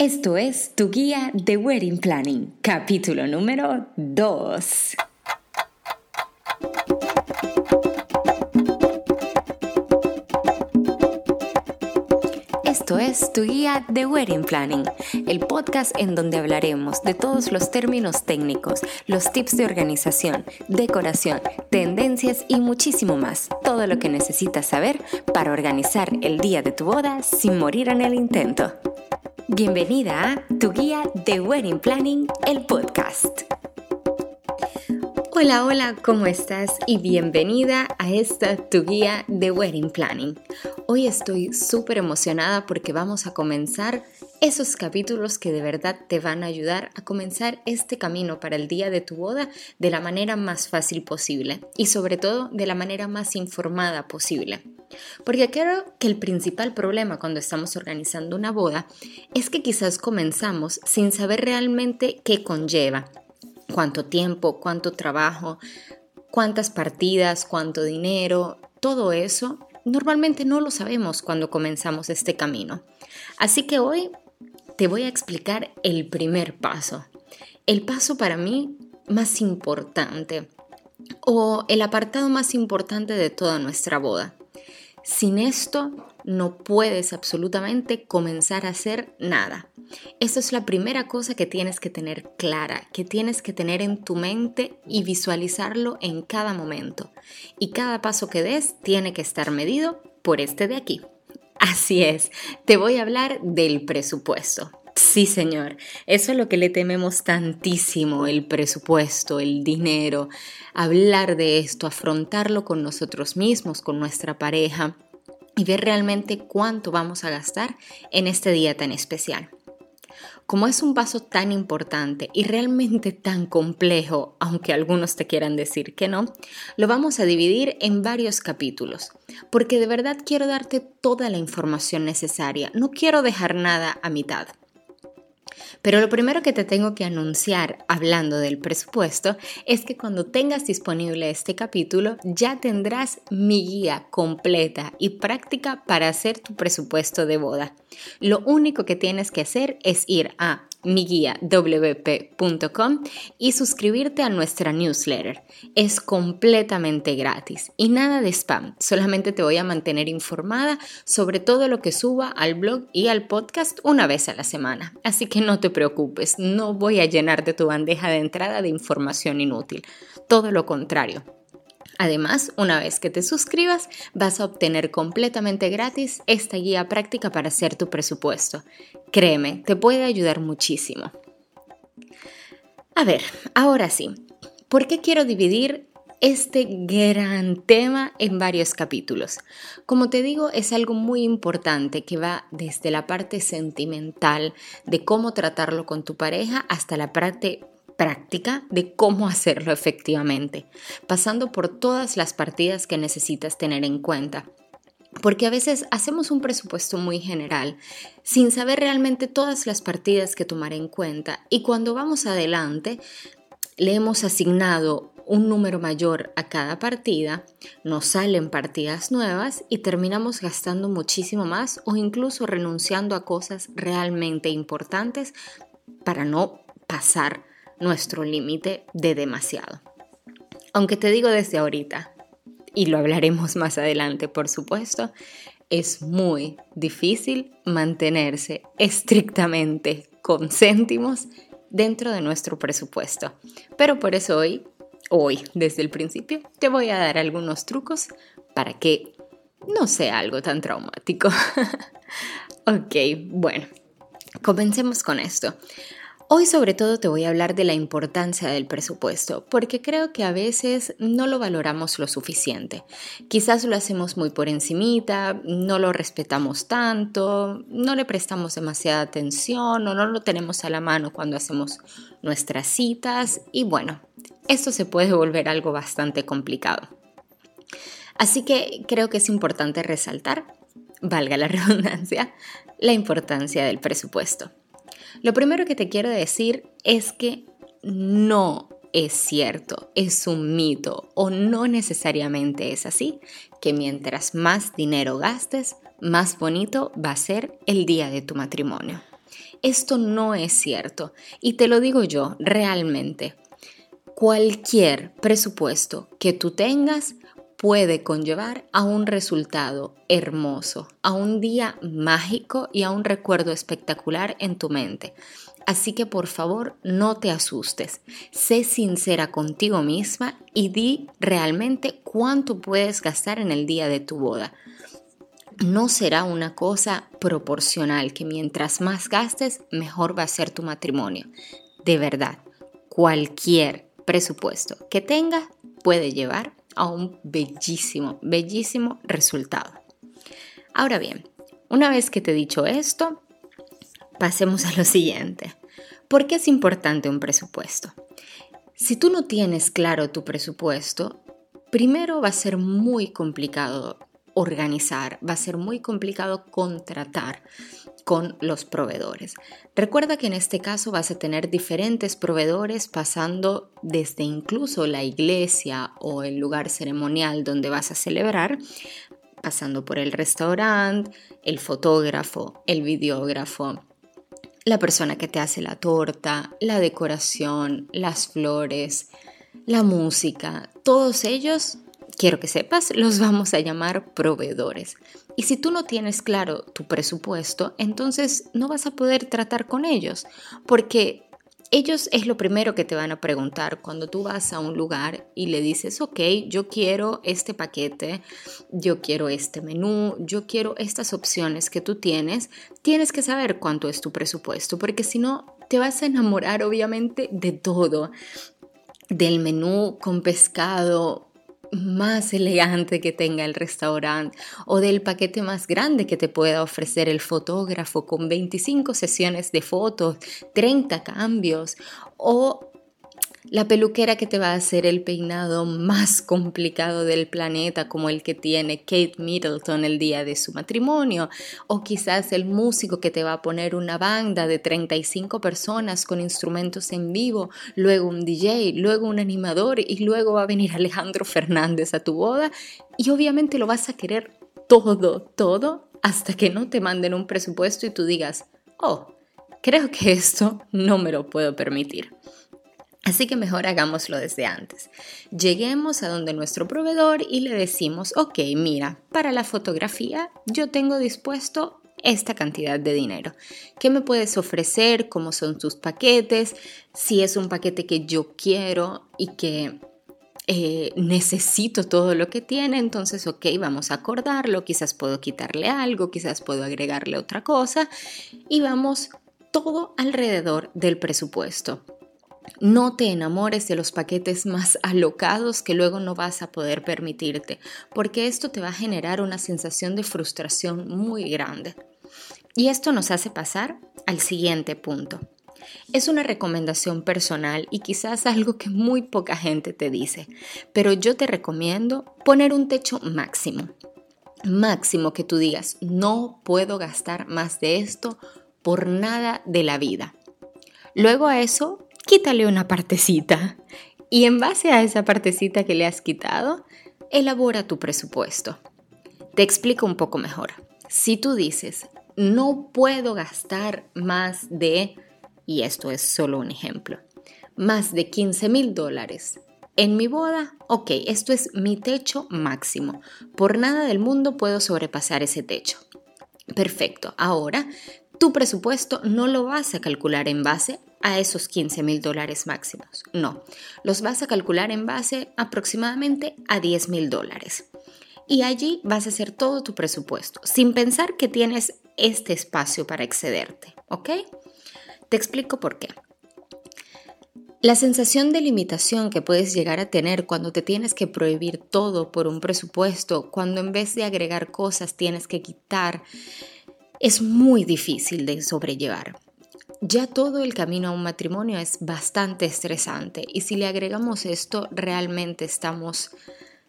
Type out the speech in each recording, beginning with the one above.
Esto es tu guía de Wedding Planning, capítulo número 2. Esto es tu guía de Wedding Planning, el podcast en donde hablaremos de todos los términos técnicos, los tips de organización, decoración, tendencias y muchísimo más. Todo lo que necesitas saber para organizar el día de tu boda sin morir en el intento. Bienvenida a Tu Guía de Wedding Planning, el podcast. Hola, hola, ¿cómo estás? Y bienvenida a esta Tu Guía de Wedding Planning. Hoy estoy súper emocionada porque vamos a comenzar esos capítulos que de verdad te van a ayudar a comenzar este camino para el día de tu boda de la manera más fácil posible y sobre todo de la manera más informada posible. Porque creo que el principal problema cuando estamos organizando una boda es que quizás comenzamos sin saber realmente qué conlleva, cuánto tiempo, cuánto trabajo, cuántas partidas, cuánto dinero, todo eso normalmente no lo sabemos cuando comenzamos este camino. Así que hoy te voy a explicar el primer paso, el paso para mí más importante o el apartado más importante de toda nuestra boda. Sin esto no puedes absolutamente comenzar a hacer nada. Esto es la primera cosa que tienes que tener clara, que tienes que tener en tu mente y visualizarlo en cada momento. Y cada paso que des tiene que estar medido por este de aquí. Así es, te voy a hablar del presupuesto. Sí, señor, eso es lo que le tememos tantísimo, el presupuesto, el dinero, hablar de esto, afrontarlo con nosotros mismos, con nuestra pareja y ver realmente cuánto vamos a gastar en este día tan especial. Como es un paso tan importante y realmente tan complejo, aunque algunos te quieran decir que no, lo vamos a dividir en varios capítulos, porque de verdad quiero darte toda la información necesaria, no quiero dejar nada a mitad. Pero lo primero que te tengo que anunciar hablando del presupuesto es que cuando tengas disponible este capítulo ya tendrás mi guía completa y práctica para hacer tu presupuesto de boda. Lo único que tienes que hacer es ir a miguiawp.com y suscribirte a nuestra newsletter. Es completamente gratis y nada de spam, solamente te voy a mantener informada sobre todo lo que suba al blog y al podcast una vez a la semana. Así que no te preocupes, no voy a llenarte tu bandeja de entrada de información inútil, todo lo contrario. Además, una vez que te suscribas, vas a obtener completamente gratis esta guía práctica para hacer tu presupuesto. Créeme, te puede ayudar muchísimo. A ver, ahora sí, ¿por qué quiero dividir este gran tema en varios capítulos? Como te digo, es algo muy importante que va desde la parte sentimental de cómo tratarlo con tu pareja hasta la parte práctica de cómo hacerlo efectivamente, pasando por todas las partidas que necesitas tener en cuenta. Porque a veces hacemos un presupuesto muy general sin saber realmente todas las partidas que tomar en cuenta y cuando vamos adelante le hemos asignado un número mayor a cada partida, nos salen partidas nuevas y terminamos gastando muchísimo más o incluso renunciando a cosas realmente importantes para no pasar nuestro límite de demasiado. Aunque te digo desde ahorita, y lo hablaremos más adelante por supuesto, es muy difícil mantenerse estrictamente con céntimos dentro de nuestro presupuesto. Pero por eso hoy, hoy, desde el principio, te voy a dar algunos trucos para que no sea algo tan traumático. ok, bueno, comencemos con esto. Hoy sobre todo te voy a hablar de la importancia del presupuesto, porque creo que a veces no lo valoramos lo suficiente. Quizás lo hacemos muy por encimita, no lo respetamos tanto, no le prestamos demasiada atención o no lo tenemos a la mano cuando hacemos nuestras citas y bueno, esto se puede volver algo bastante complicado. Así que creo que es importante resaltar, valga la redundancia, la importancia del presupuesto. Lo primero que te quiero decir es que no es cierto, es un mito o no necesariamente es así, que mientras más dinero gastes, más bonito va a ser el día de tu matrimonio. Esto no es cierto. Y te lo digo yo, realmente. Cualquier presupuesto que tú tengas puede conllevar a un resultado hermoso, a un día mágico y a un recuerdo espectacular en tu mente. Así que por favor no te asustes, sé sincera contigo misma y di realmente cuánto puedes gastar en el día de tu boda. No será una cosa proporcional que mientras más gastes, mejor va a ser tu matrimonio. De verdad, cualquier presupuesto que tenga puede llevar a un bellísimo, bellísimo resultado. Ahora bien, una vez que te he dicho esto, pasemos a lo siguiente. ¿Por qué es importante un presupuesto? Si tú no tienes claro tu presupuesto, primero va a ser muy complicado organizar, va a ser muy complicado contratar con los proveedores. Recuerda que en este caso vas a tener diferentes proveedores pasando desde incluso la iglesia o el lugar ceremonial donde vas a celebrar, pasando por el restaurante, el fotógrafo, el videógrafo, la persona que te hace la torta, la decoración, las flores, la música, todos ellos quiero que sepas, los vamos a llamar proveedores. Y si tú no tienes claro tu presupuesto, entonces no vas a poder tratar con ellos, porque ellos es lo primero que te van a preguntar cuando tú vas a un lugar y le dices, ok, yo quiero este paquete, yo quiero este menú, yo quiero estas opciones que tú tienes, tienes que saber cuánto es tu presupuesto, porque si no, te vas a enamorar obviamente de todo, del menú con pescado más elegante que tenga el restaurante o del paquete más grande que te pueda ofrecer el fotógrafo con 25 sesiones de fotos, 30 cambios o la peluquera que te va a hacer el peinado más complicado del planeta, como el que tiene Kate Middleton el día de su matrimonio, o quizás el músico que te va a poner una banda de 35 personas con instrumentos en vivo, luego un DJ, luego un animador y luego va a venir Alejandro Fernández a tu boda y obviamente lo vas a querer todo, todo, hasta que no te manden un presupuesto y tú digas, oh, creo que esto no me lo puedo permitir. Así que mejor hagámoslo desde antes. Lleguemos a donde nuestro proveedor y le decimos, ok, mira, para la fotografía yo tengo dispuesto esta cantidad de dinero. ¿Qué me puedes ofrecer? ¿Cómo son tus paquetes? Si es un paquete que yo quiero y que eh, necesito todo lo que tiene, entonces, ok, vamos a acordarlo, quizás puedo quitarle algo, quizás puedo agregarle otra cosa y vamos todo alrededor del presupuesto. No te enamores de los paquetes más alocados que luego no vas a poder permitirte, porque esto te va a generar una sensación de frustración muy grande. Y esto nos hace pasar al siguiente punto. Es una recomendación personal y quizás algo que muy poca gente te dice, pero yo te recomiendo poner un techo máximo. Máximo que tú digas, no puedo gastar más de esto por nada de la vida. Luego a eso quítale una partecita y en base a esa partecita que le has quitado, elabora tu presupuesto. Te explico un poco mejor. Si tú dices, no puedo gastar más de, y esto es solo un ejemplo, más de 15 mil dólares en mi boda, ok, esto es mi techo máximo. Por nada del mundo puedo sobrepasar ese techo. Perfecto, ahora tu presupuesto no lo vas a calcular en base a esos 15 mil dólares máximos. No, los vas a calcular en base aproximadamente a 10 mil dólares. Y allí vas a hacer todo tu presupuesto, sin pensar que tienes este espacio para excederte, ¿ok? Te explico por qué. La sensación de limitación que puedes llegar a tener cuando te tienes que prohibir todo por un presupuesto, cuando en vez de agregar cosas tienes que quitar, es muy difícil de sobrellevar ya todo el camino a un matrimonio es bastante estresante y si le agregamos esto realmente estamos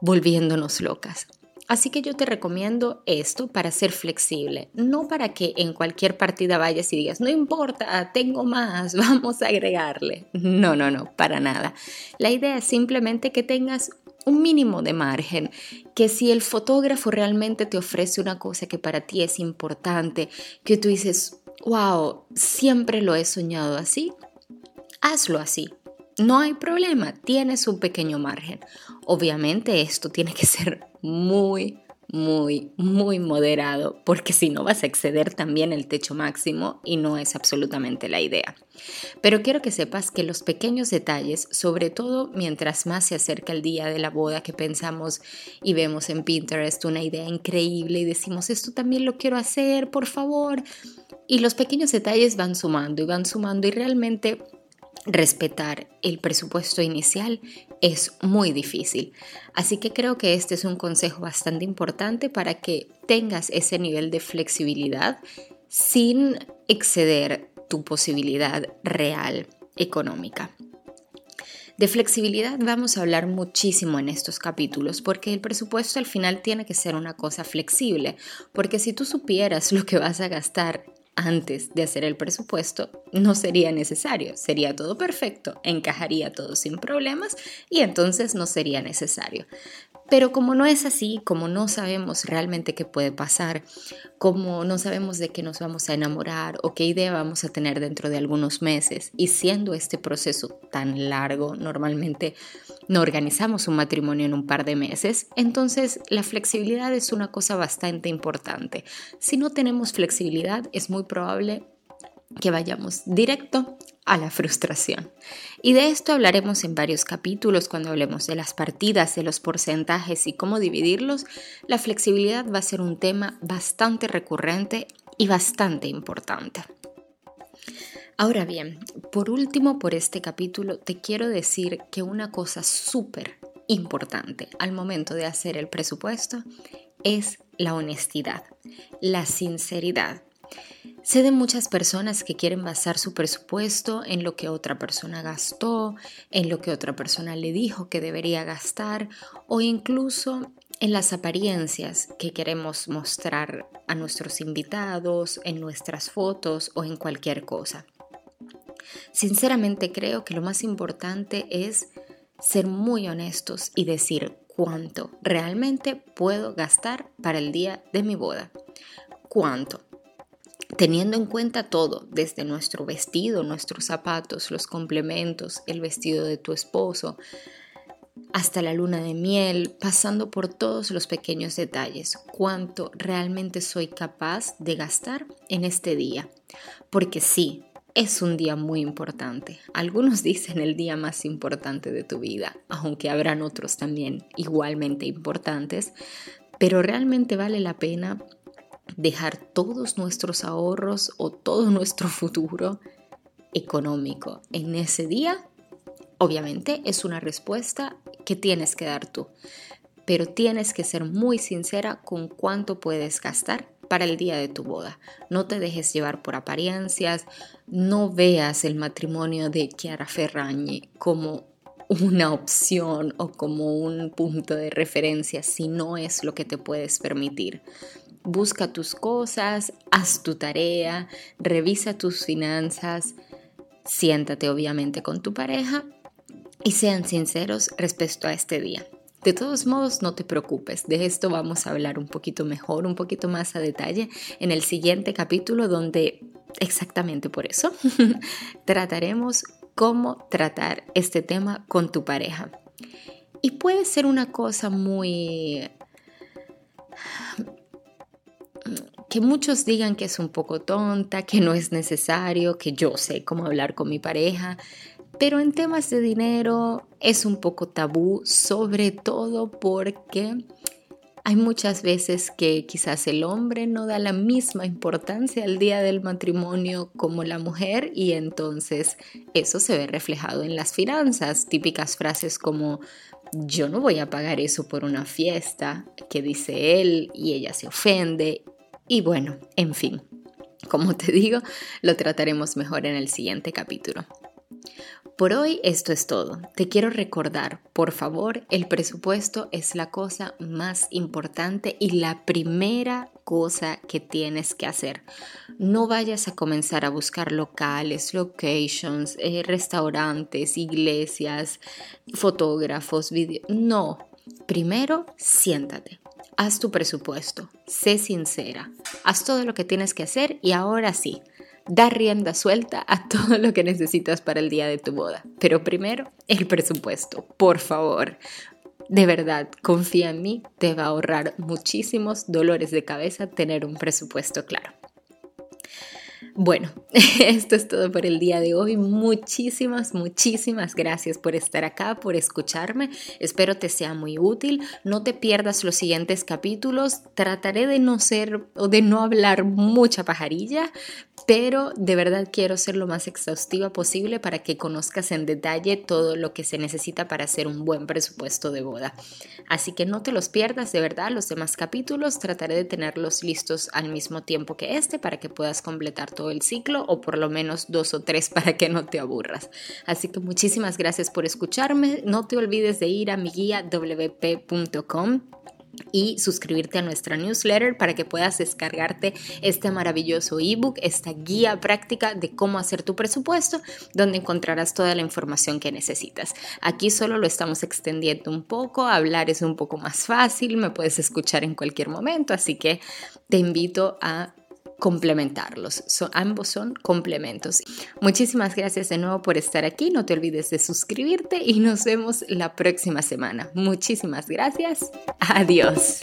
volviéndonos locas. Así que yo te recomiendo esto para ser flexible, no para que en cualquier partida vayas y digas, no importa, tengo más, vamos a agregarle. No, no, no, para nada. La idea es simplemente que tengas un mínimo de margen, que si el fotógrafo realmente te ofrece una cosa que para ti es importante, que tú dices, wow, siempre lo he soñado así, hazlo así. No hay problema, tienes un pequeño margen. Obviamente esto tiene que ser muy, muy, muy moderado, porque si no vas a exceder también el techo máximo y no es absolutamente la idea. Pero quiero que sepas que los pequeños detalles, sobre todo mientras más se acerca el día de la boda que pensamos y vemos en Pinterest una idea increíble y decimos, esto también lo quiero hacer, por favor. Y los pequeños detalles van sumando y van sumando y realmente respetar el presupuesto inicial es muy difícil. Así que creo que este es un consejo bastante importante para que tengas ese nivel de flexibilidad sin exceder tu posibilidad real económica. De flexibilidad vamos a hablar muchísimo en estos capítulos porque el presupuesto al final tiene que ser una cosa flexible, porque si tú supieras lo que vas a gastar antes de hacer el presupuesto, no sería necesario, sería todo perfecto, encajaría todo sin problemas y entonces no sería necesario. Pero como no es así, como no sabemos realmente qué puede pasar, como no sabemos de qué nos vamos a enamorar o qué idea vamos a tener dentro de algunos meses, y siendo este proceso tan largo, normalmente no organizamos un matrimonio en un par de meses, entonces la flexibilidad es una cosa bastante importante. Si no tenemos flexibilidad, es muy probable que vayamos directo a la frustración. Y de esto hablaremos en varios capítulos cuando hablemos de las partidas, de los porcentajes y cómo dividirlos. La flexibilidad va a ser un tema bastante recurrente y bastante importante. Ahora bien, por último, por este capítulo, te quiero decir que una cosa súper importante al momento de hacer el presupuesto es la honestidad, la sinceridad. Sé de muchas personas que quieren basar su presupuesto en lo que otra persona gastó, en lo que otra persona le dijo que debería gastar o incluso en las apariencias que queremos mostrar a nuestros invitados, en nuestras fotos o en cualquier cosa. Sinceramente creo que lo más importante es ser muy honestos y decir cuánto realmente puedo gastar para el día de mi boda. ¿Cuánto? Teniendo en cuenta todo, desde nuestro vestido, nuestros zapatos, los complementos, el vestido de tu esposo, hasta la luna de miel, pasando por todos los pequeños detalles, cuánto realmente soy capaz de gastar en este día. Porque sí, es un día muy importante. Algunos dicen el día más importante de tu vida, aunque habrán otros también igualmente importantes, pero realmente vale la pena dejar todos nuestros ahorros o todo nuestro futuro económico en ese día? Obviamente es una respuesta que tienes que dar tú, pero tienes que ser muy sincera con cuánto puedes gastar para el día de tu boda. No te dejes llevar por apariencias, no veas el matrimonio de Chiara Ferragni como una opción o como un punto de referencia si no es lo que te puedes permitir busca tus cosas, haz tu tarea, revisa tus finanzas, siéntate obviamente con tu pareja y sean sinceros respecto a este día. De todos modos, no te preocupes, de esto vamos a hablar un poquito mejor, un poquito más a detalle en el siguiente capítulo donde exactamente por eso trataremos cómo tratar este tema con tu pareja. Y puede ser una cosa muy que muchos digan que es un poco tonta, que no es necesario, que yo sé cómo hablar con mi pareja, pero en temas de dinero es un poco tabú, sobre todo porque hay muchas veces que quizás el hombre no da la misma importancia al día del matrimonio como la mujer y entonces eso se ve reflejado en las finanzas, típicas frases como yo no voy a pagar eso por una fiesta, que dice él y ella se ofende y bueno, en fin, como te digo, lo trataremos mejor en el siguiente capítulo. Por hoy esto es todo. Te quiero recordar, por favor, el presupuesto es la cosa más importante y la primera cosa que tienes que hacer. No vayas a comenzar a buscar locales, locations, eh, restaurantes, iglesias, fotógrafos, vídeos. No, primero siéntate. Haz tu presupuesto, sé sincera, haz todo lo que tienes que hacer y ahora sí, dar rienda suelta a todo lo que necesitas para el día de tu boda. Pero primero, el presupuesto, por favor. De verdad, confía en mí, te va a ahorrar muchísimos dolores de cabeza tener un presupuesto claro. Bueno, esto es todo por el día de hoy. Muchísimas, muchísimas gracias por estar acá, por escucharme. Espero te sea muy útil. No te pierdas los siguientes capítulos. Trataré de no ser o de no hablar mucha pajarilla, pero de verdad quiero ser lo más exhaustiva posible para que conozcas en detalle todo lo que se necesita para hacer un buen presupuesto de boda. Así que no te los pierdas, de verdad, los demás capítulos trataré de tenerlos listos al mismo tiempo que este para que puedas completar el ciclo o por lo menos dos o tres para que no te aburras. Así que muchísimas gracias por escucharme. No te olvides de ir a mi guía wp.com y suscribirte a nuestra newsletter para que puedas descargarte este maravilloso ebook, esta guía práctica de cómo hacer tu presupuesto, donde encontrarás toda la información que necesitas. Aquí solo lo estamos extendiendo un poco, hablar es un poco más fácil, me puedes escuchar en cualquier momento, así que te invito a complementarlos. ambos son complementos. Muchísimas gracias de nuevo por estar aquí. No te olvides de suscribirte y nos vemos la próxima semana. Muchísimas gracias. Adiós.